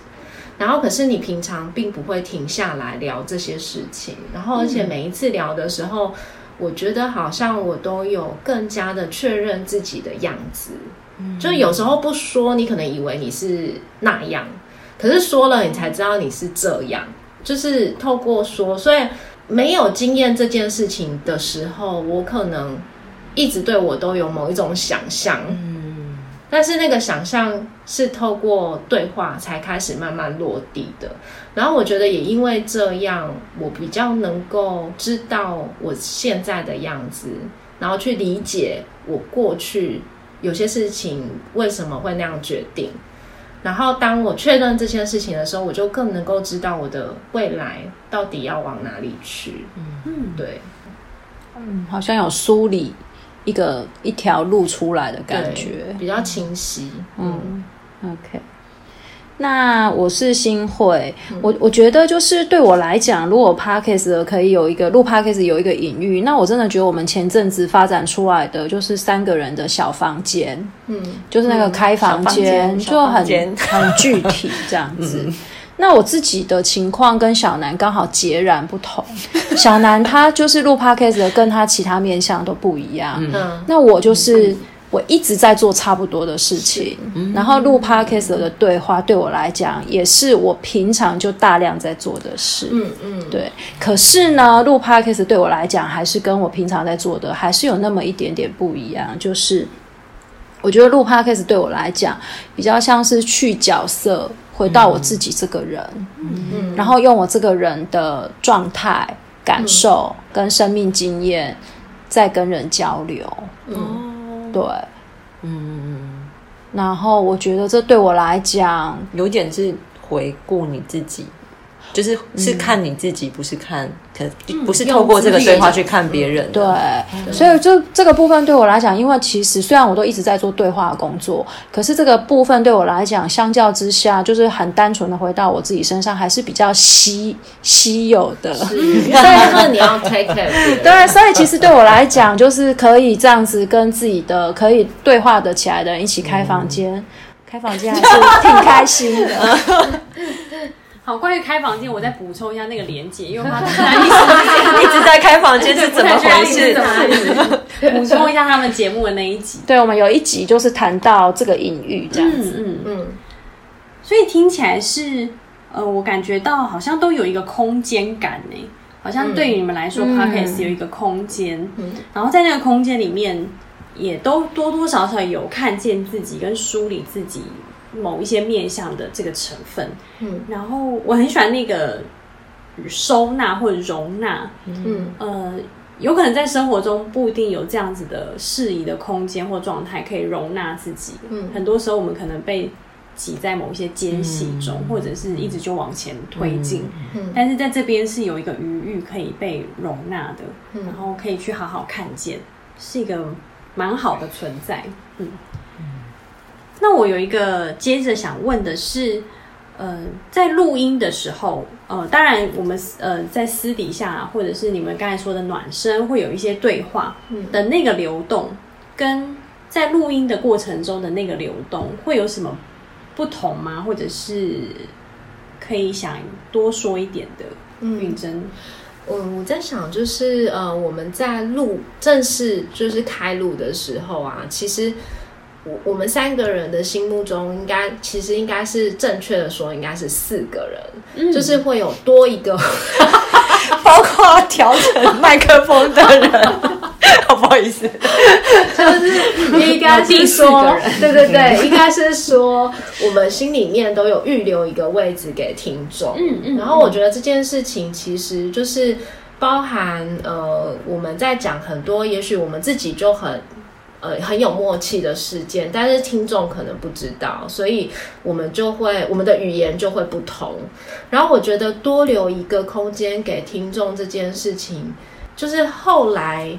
然后，可是你平常并不会停下来聊这些事情，然后而且每一次聊的时候，我觉得好像我都有更加的确认自己的样子。就是有时候不说，你可能以为你是那样，可是说了，你才知道你是这样。就是透过说，所以没有经验这件事情的时候，我可能一直对我都有某一种想象。但是那个想象是透过对话才开始慢慢落地的。然后我觉得也因为这样，我比较能够知道我现在的样子，然后去理解我过去有些事情为什么会那样决定。然后当我确认这件事情的时候，我就更能够知道我的未来到底要往哪里去。嗯，对，嗯，好像有梳理一个一条路出来的感觉。比较清晰。嗯嗯，OK。那我是新会，我我觉得就是对我来讲，如果 Podcast 可以有一个录 Podcast 有一个隐喻，那我真的觉得我们前阵子发展出来的就是三个人的小房间，嗯。就是那个开房间，小就很很具体这样子。那我自己的情况跟小南刚好截然不同，小南他就是录 podcast 的，跟他其他面向都不一样。嗯。那我就是我一直在做差不多的事情，然后录 podcast 的对话对我来讲也是我平常就大量在做的事。嗯嗯，对，可是呢，录 podcast 对我来讲，还是跟我平常在做的还是有那么一点点不一样。就是我觉得录 podcast 对我来讲，比较像是去角色，回到我自己这个人，嗯然后用我这个人的状态、感受跟生命经验，在跟人交流。嗯对，嗯，然后我觉得这对我来讲，有点是回顾你自己，就是是看你自己，不是看可不是透过这个对话去看别人对。，所以就这个部分对我来讲，因为其实虽然我都一直在做对话的工作，可是这个部分对我来讲，相较之下，就是很单纯的回到我自己身上，还是比较稀稀有的。是，因为你要 take care。对，所以其实对我来讲，就是可以这样子跟自己的可以对话的起来的人一起开房间，开房间还是挺开心的。好，关于开房间，我再补充一下那个连接，因为我怕大家一直 一直在开房间是怎么回事？补充一下他们节目的那一集。对，我们有一集就是谈到这个隐喻这样子。嗯嗯，嗯所以听起来是，呃，我感觉到好像都有一个空间感呢，好像对于你们来说、嗯 p o d c a s t 有一个空间，嗯然后在那个空间里面，也都多多少少有看见自己跟梳理自己某一些面向的这个成分。嗯。然后我很喜欢那个收纳或者容纳，嗯。呃，有可能在生活中不一定有这样子的适宜的空间或状态可以容纳自己。嗯。很多时候我们可能被挤在某一些间隙中，或者是一直就往前推进。嗯。但是在这边是有一个余裕可以被容纳的，嗯。然后可以去好好看见，是一个蛮好的存在。嗯，那我有一个接着想问的是，呃，在录音的时候，呃，当然我们呃在私底下，或者是你们刚才说的暖身，会有一些对话嗯的那个流动，跟在录音的过程中的那个流动，会有什么不同吗？或者是可以想多说一点的，允真。嗯，我在想，就是呃，我们在录正式就是开录的时候啊，其实我我们三个人的心目中，应该其实应该是正确的说，应该是四个人，就是会有多一个 包括调整麦克风的人，不好意思，就是应该是第四个说人，对对对，应该是说我们心里面都有预留一个位置给听众，嗯嗯然后我觉得这件事情其实就是包含呃我们在讲很多，也许我们自己就很。呃，很有默契的事件，但是听众可能不知道，所以我们就会我们的语言就会不同。然后我觉得多留一个空间给听众这件事情，就是后来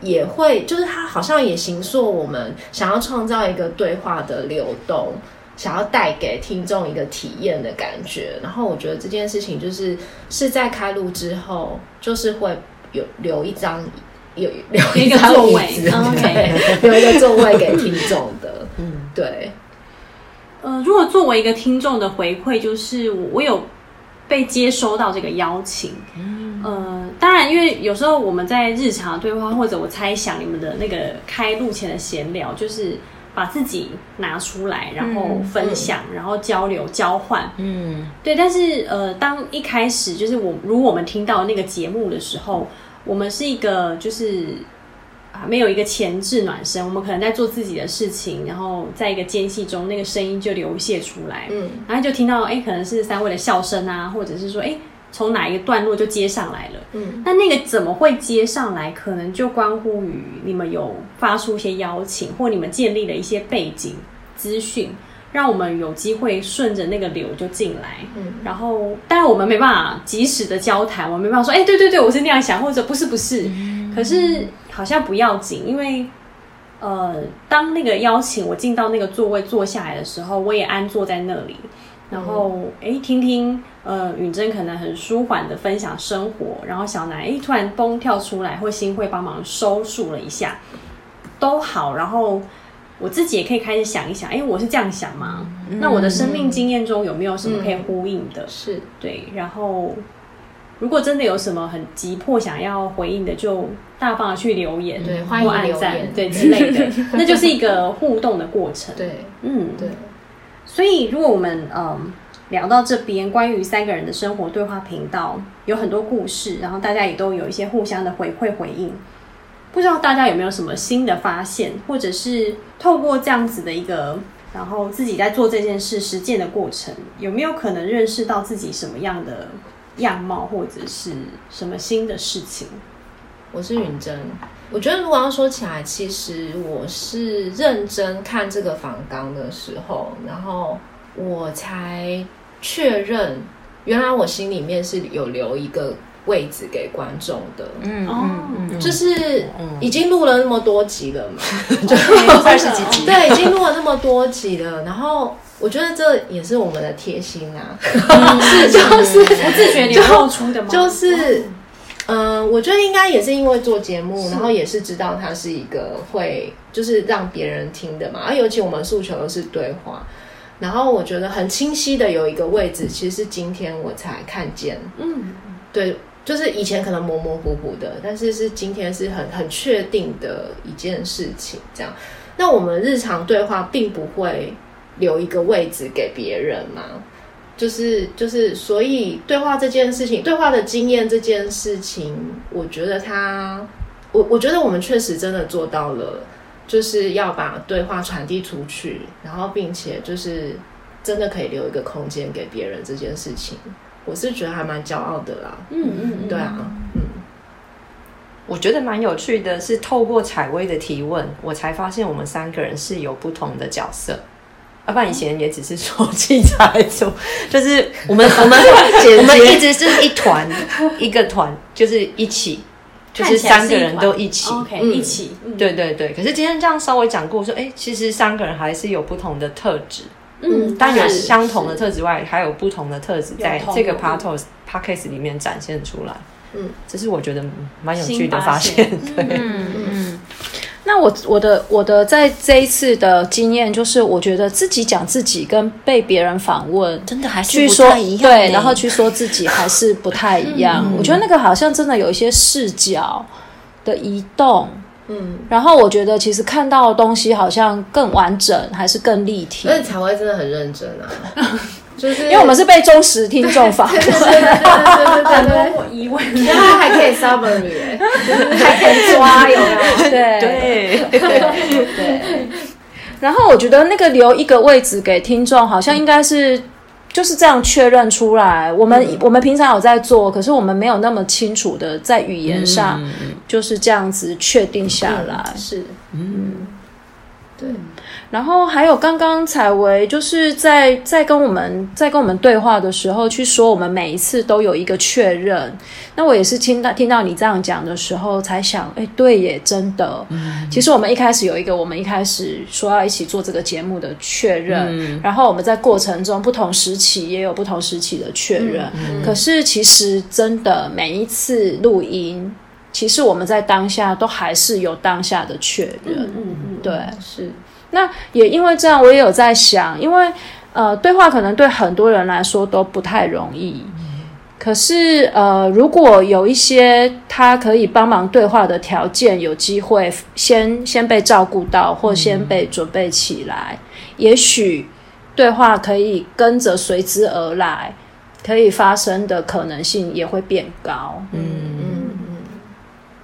也会，就是他好像也形塑我们想要创造一个对话的流动，想要带给听众一个体验的感觉。然后我觉得这件事情就是是在开录之后，就是会有留一张有留一个张座位椅子嗯，OK。对 留一个座位给听众的，嗯，对，呃，如果作为一个听众的回馈，就是我我有被接收到这个邀请，呃，当然，因为有时候我们在日常的对话，或者我猜想你们的那个开录前的闲聊，就是把自己拿出来，然后分享，然后交流交换，嗯，对。但是呃，当一开始就是我如我们听到那个节目的时候，我们是一个就是啊没有一个前置暖身，我们可能在做自己的事情，然后在一个间隙中，那个声音就流泻出来，嗯，然后就听到哎，可能是三位的笑声啊，或者是说哎，从哪一个段落就接上来了，嗯，那那个怎么会接上来？可能就关乎于你们有发出一些邀请，或你们建立了一些背景资讯。让我们有机会顺着那个流就进来，嗯，然后当然我们没办法及时的交谈，我没办法说，哎，对对对，我是那样想，或者不是不是，可是好像不要紧，因为呃，当那个邀请我进到那个座位坐下来的时候，我也安坐在那里，然后哎，听听呃，允珍可能很舒缓的分享生活，然后小南哎突然嘣跳出来，或新会帮忙收束了一下，都好，然后。我自己也可以开始想一想，哎，我是这样想吗？那我的生命经验中有没有什么可以呼应的？是对。然后，如果真的有什么很急迫想要回应的，就大方的去留言，对，欢迎留言，对之类的，那就是一个互动的过程。对，嗯，对。所以，如果我们嗯聊到这边，关于三个人的生活对话频道有很多故事，然后大家也都有一些互相的回馈回应。不知道大家有没有什么新的发现，或者是透过这样子的一个，然后自己在做这件事实践的过程，有没有可能认识到自己什么样的样貌，或者是什么新的事情？我是允珍，我觉得如果要说起来，其实我是认真看这个访纲的时候，然后我才确认，原来我心里面是有留一个。位置给观众的，嗯嗯，就是已经录了那么多集了嘛，就二十几集，对，已经录了那么多集了。然后我觉得这也是我们的贴心啊，是 就是不自觉流露出的吗？就是，嗯，我觉得应该也是因为做节目，然后也是知道它是一个会就是让别人听的嘛，而尤其我们诉求的是对话，然后我觉得很清晰的有一个位置，其实是今天我才看见，嗯，对。就是以前可能模模糊糊的，但是是今天是很很确定的一件事情。这样，那我们日常对话并不会留一个位置给别人嘛？就是就是，所以对话这件事情，对话的经验这件事情，我觉得他，我我觉得我们确实真的做到了，就是要把对话传递出去，然后并且就是真的可以留一个空间给别人这件事情。我是觉得还蛮骄傲的啦，嗯嗯，对啊，嗯，我觉得蛮有趣的，是透过采薇的提问，我才发现我们三个人是有不同的角色。阿爸以前也只是说器材组，就是我们我们 我们一直是一团 一个团，就是一起，就是三个人都一起，OK，一起，对对对。可是今天这样稍微讲过，说哎，其实三个人还是有不同的特质。嗯，但有相同的特质外，还有不同的特质在这个 Partos Podcast 里面展现出来。嗯，这是我觉得蛮有趣的发现。对，嗯嗯。那我我的我的在这一次的经验，就是我觉得自己讲自己跟被别人访问，真的还是不太一样。对，然后去说自己还是不太一样。我觉得那个好像真的有一些视角的移动。嗯，然后我觉得其实看到的东西好像更完整，还是更立体。而且彩薇真的很认真啊，就是因为我们是被忠实听众 访，对对对对对对，我疑问，他还可以 summary，还可以抓，有没有？对对对对。然后我觉得那个留一个位置给听众，好像应该是。就是这样确认出来，我们我们平常有在做，可是我们没有那么清楚的在语言上就是这样子确定下来。是，嗯，对。然后还有刚刚采薇就是在在跟我们在跟我们对话的时候，去说我们每一次都有一个确认。那我也是听到听到你这样讲的时候，才想，哎，对耶，真的。其实我们一开始有一个，我们一开始说要一起做这个节目的确认，然后我们在过程中不同时期也有不同时期的确认。可是其实真的每一次录音，其实我们在当下都还是有当下的确认。嗯嗯，对，是。那也因为这样，我也有在想，因为呃，对话可能对很多人来说都不太容易。可是呃，如果有一些他可以帮忙对话的条件，有机会先先被照顾到，或先被准备起来，也许对话可以跟着随之而来，可以发生的可能性也会变高。嗯嗯嗯，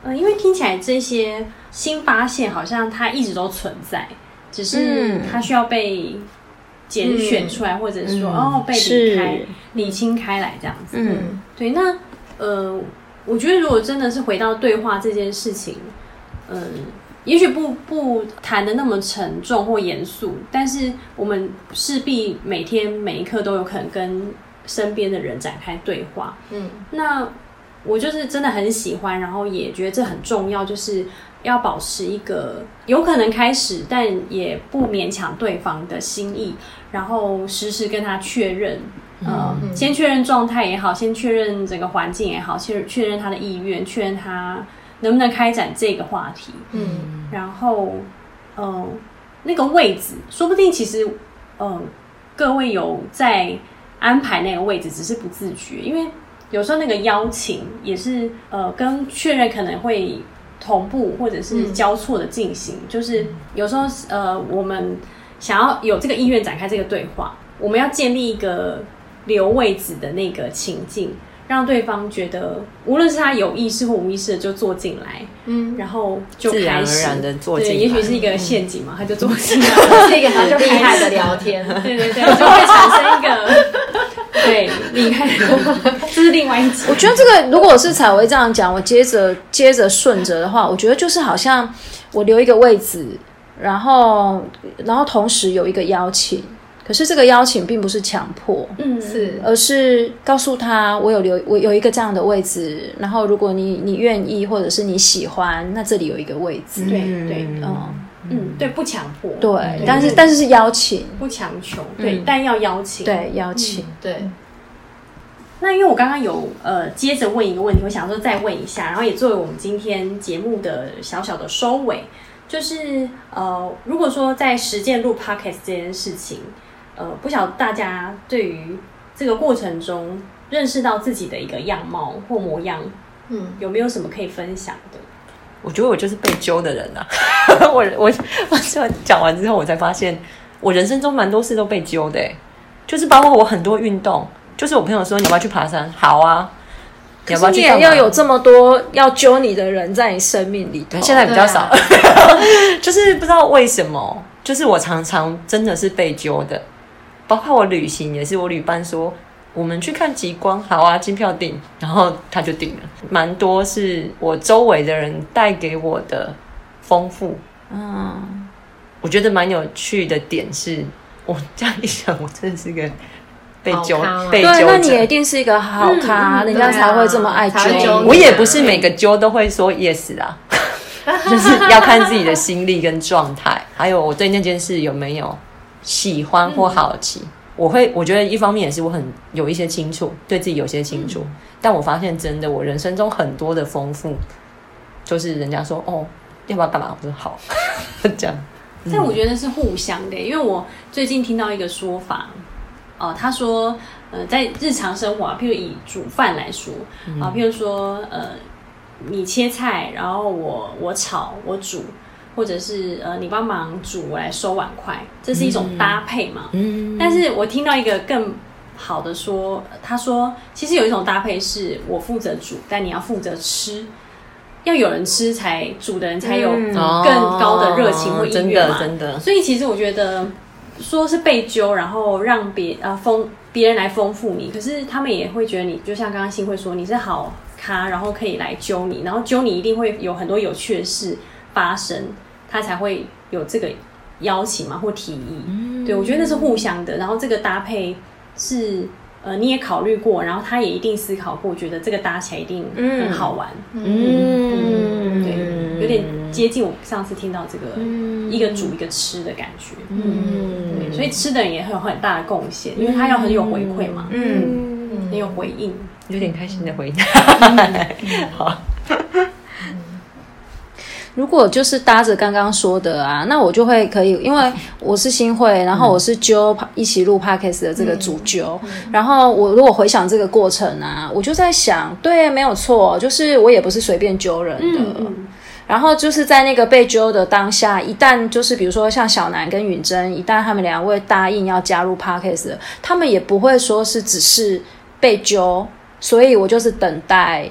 呃，因为听起来这些新发现好像它一直都存在，只是嗯。它需要被拣选出来，或者是说、嗯。哦被理开、理清开来这样子。嗯。对，那呃，我觉得如果真的是回到对话这件事情，嗯、也许不不谈的那么沉重或严肃，但是我们势必每天每一刻都有可能跟身边的人展开对话。嗯。那我就是真的很喜欢，然后也觉得这很重要，就是要保持一个有可能开始，但也不勉强对方的心意，然后时时跟他确认。呃，嗯先确认状态也好，先确认整个环境也好，确确认他的意愿，确认他能不能开展这个话题。嗯然后，呃，那个位置，说不定其实，呃，各位有在安排那个位置，只是不自觉，因为有时候那个邀请也是呃跟确认可能会同步或者是交错的进行，就是有时候呃我们想要有这个意愿展开这个对话，我们要建立一个留位置的那个情境。让对方觉得，无论是他有意识或无意识的就坐进来，嗯，然后就自然而然的坐进对，也许是一个陷阱嘛，他就坐进来，是一个很厉害的聊天。对对对，就会产生一个对厉害的，这是另外一集。我觉得这个如果是采薇这样讲，我接着接着顺着的话，我觉得就是好像我留一个位置，然后然后同时有一个邀请，可是这个邀请并不是强迫，嗯，是。而是告诉他我有留我有一个这样的位置，然后如果你你愿意或者是你喜欢，那这里有一个位置，对对，嗯，嗯，对，不强迫，对，但是但是是邀请，不强求，对，但要邀请。对，邀请，对，那因为我刚刚有呃接着问一个问题，我想说再问一下，然后也作为我们今天节目的小小的收尾，就是呃，如果说在实践录 podcast 这件事情，呃，不晓得大家对于这个过程中认识到自己的一个样貌或模样，嗯，有没有什么可以分享的？我觉得我就是被揪的人啊！我我我这讲完之后，我才发现我人生中蛮多事都被揪的、欸，就是包括我很多运动，就是我朋友说你要不要去爬山，好啊，你要不要你要有这么多要揪你的人在你生命里头，现在比较少，啊。就是不知道为什么，就是我常常真的是被揪的，包括我旅行也是，我旅伴说我们去看极光，好啊，机票订，然后他就订了，蛮多是我周围的人带给我的丰富，嗯，我觉得蛮有趣的点是，我这样一想，我真的是个被揪被揪那你也一。定是一个好咖，嗯人家才会这么爱揪你揪。我也不是每个揪都会说 yes 啊，就是要看自己的心力跟状态，还有我对那件事有没有喜欢或好奇。我会，我觉得一方面也是我很有一些清楚，对自己有些清楚，但我发现真的，我人生中很多的丰富，就是人家说哦，要不要干嘛？我说好，这样。但我觉得是互相的，因为我最近听到一个说法，呃，他说，呃，在日常生活啊，譬如以煮饭来说，啊、譬如说，呃，你切菜，然后我我炒我煮，或者是呃你帮忙煮，我来收碗筷，这是一种搭配嘛。嗯，但是我听到一个更好的说，他说其实有一种搭配是我负责煮，但你要负责吃。要有人吃才煮的人才有嗯更高的热情或意真愿嘛，的真的，所以其实我觉得说是被揪，然后让别啊丰别人来丰富你，可是他们也会觉得你就像刚刚新会说你是好咖，然后可以来揪你，然后揪你一定会有很多有趣的事发生，他才会有这个邀请嘛或提议。对我觉得那是互相的，然后这个搭配是。呃，你也考虑过，然后他也一定思考过，觉得这个搭起来一定很好玩。嗯，对，有点接近我上次听到这个、一个煮一个吃的感觉。嗯对，所以吃的人也会有很大的贡献，因为他要很有回馈嘛，嗯，很有回应。有点开心的回答。好，如果就是搭着刚刚说的啊，那我就会可以，因为我是新会，然后我是揪一起录 podcast 的这个主揪，然后我如果回想这个过程啊，我就在想，对，没有错，就是我也不是随便揪人的。嗯然后就是在那个被揪的当下，一旦就是比如说像小南跟允珍，一旦他们两位答应要加入 podcast，他们也不会说是只是被揪，所以我就是等待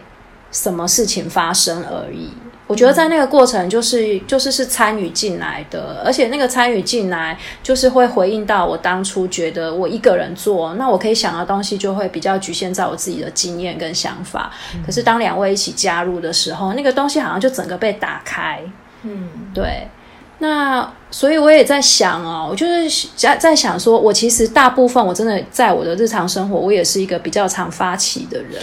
什么事情发生而已。我觉得在那个过程就是就是是参与进来的，而且那个参与进来就是会回应到我当初觉得我一个人做，那我可以想的东西就会比较局限在我自己的经验跟想法。可是当两位一起加入的时候，那个东西好像就整个被打开。嗯，对。那所以我也在想哦，我就是在在想说，我其实大部分我真的在我的日常生活，我也是一个比较常发起的人。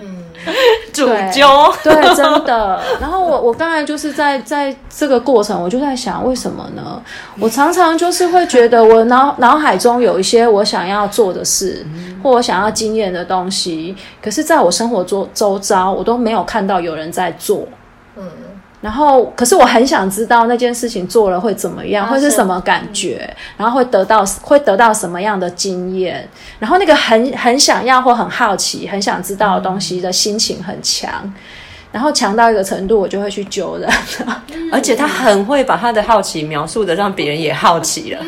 主揪对，真的。然后我我刚才就是在在这个过程，我就在想，为什么呢？我常常就是会觉得，我脑脑海中有一些我想要做的事，或我想要经验的东西，可是在我生活周周遭，我都没有看到有人在做。嗯。然后，可是我很想知道那件事情做了会怎么样，会是什么感觉，然后会得到会得到什么样的经验，然后那个很很想要或很好奇、很想知道的东西的心情很强，然后强到一个程度，我就会去揪人，而且他很会把他的好奇描述的让别人也好奇了。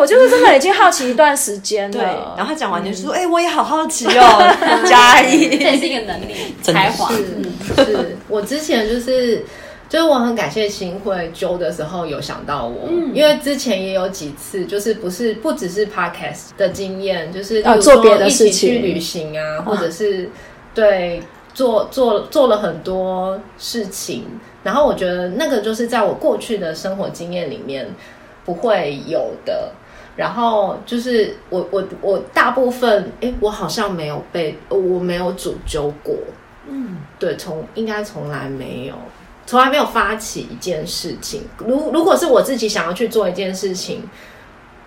对，我就是真的已经好奇一段时间了。然后他讲完就说：“哎，我也好好奇哦。”加一，这也是一个能力，才华。是是，我之前就是，就是我很感谢新会揪的时候有想到我，因为之前也有几次，就是不是不只是 podcast 的经验，就是做别的事情，去旅行啊，或者是对做做做了很多事情。然后我觉得那个就是在我过去的生活经验里面。不会有的，然后就是我我我大部分哎，我好像没有被我没有主揪过，嗯，对，从应该从来没有，从来没有发起一件事情。如如果是我自己想要去做一件事情，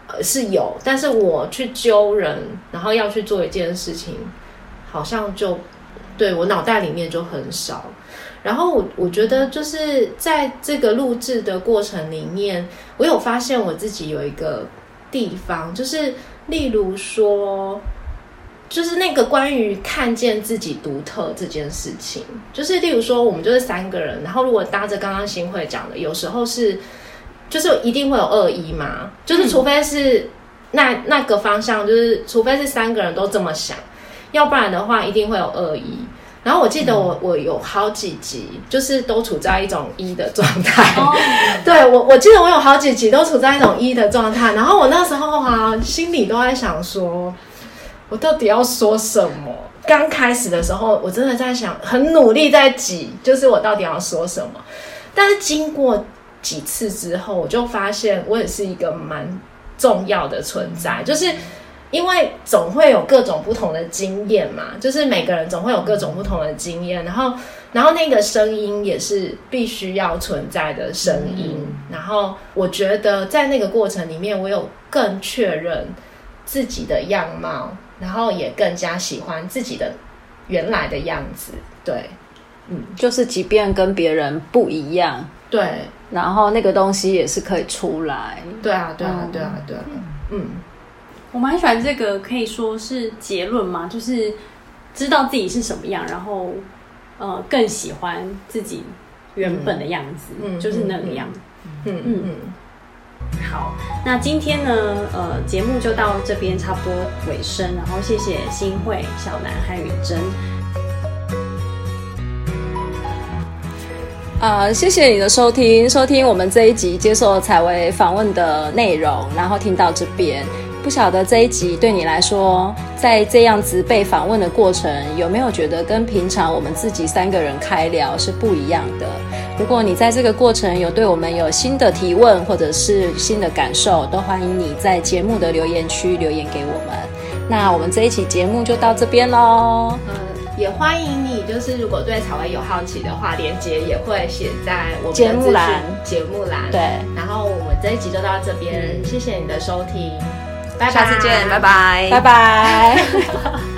呃，是有，但是我去揪人，然后要去做一件事情，好像就对我脑袋里面就很少。然后我我觉得就是在这个录制的过程里面，我有发现我自己有一个地方，就是例如说，就是那个关于看见自己独特这件事情，就是例如说，我们就是三个人，然后如果搭着刚刚新会讲的，有时候是就是一定会有恶意嘛，就是除非是那那个方向，就是除非是三个人都这么想，要不然的话一定会有恶意。然后我记得我我有好几集，就是都处在一种一的状态。对我我记得我有好几集都处在一种一的状态。然后我那时候啊，心里都在想说，我到底要说什么？刚开始的时候，我真的在想，很努力在挤，就是我到底要说什么。但是经过几次之后，我就发现我也是一个蛮重要的存在，就是。因为总会有各种不同的经验嘛，就是每个人总会有各种不同的经验，然后，然后那个声音也是必须要存在的声音。然后，我觉得在那个过程里面，我有更确认自己的样貌，然后也更加喜欢自己的原来的样子。对，嗯，就是即便跟别人不一样，对，然后那个东西也是可以出来。对啊，对啊，对啊，对啊，嗯。我蛮喜欢这个，可以说是结论嘛，就是知道自己是什么样，然后呃更喜欢自己原本的样子，嗯，就是那个样，嗯嗯嗯。好，那今天呢，呃，节目就到这边差不多尾声，然后谢谢新会、小南和雨珍，呃，谢谢你的收听，收听我们这一集接受采薇访问的内容，然后听到这边。不晓得这一集对你来说，在这样子被访问的过程，有没有觉得跟平常我们自己三个人开聊是不一样的？如果你在这个过程有对我们有新的提问或者是新的感受，都欢迎你在节目的留言区留言给我们。那我们这一期节目就到这边喽。嗯，也欢迎你，就是如果对草薇有好奇的话，连接也会写在我们节目栏。节目栏对。然后我们这一集就到这边，谢谢你的收听。下次见，拜拜，拜拜。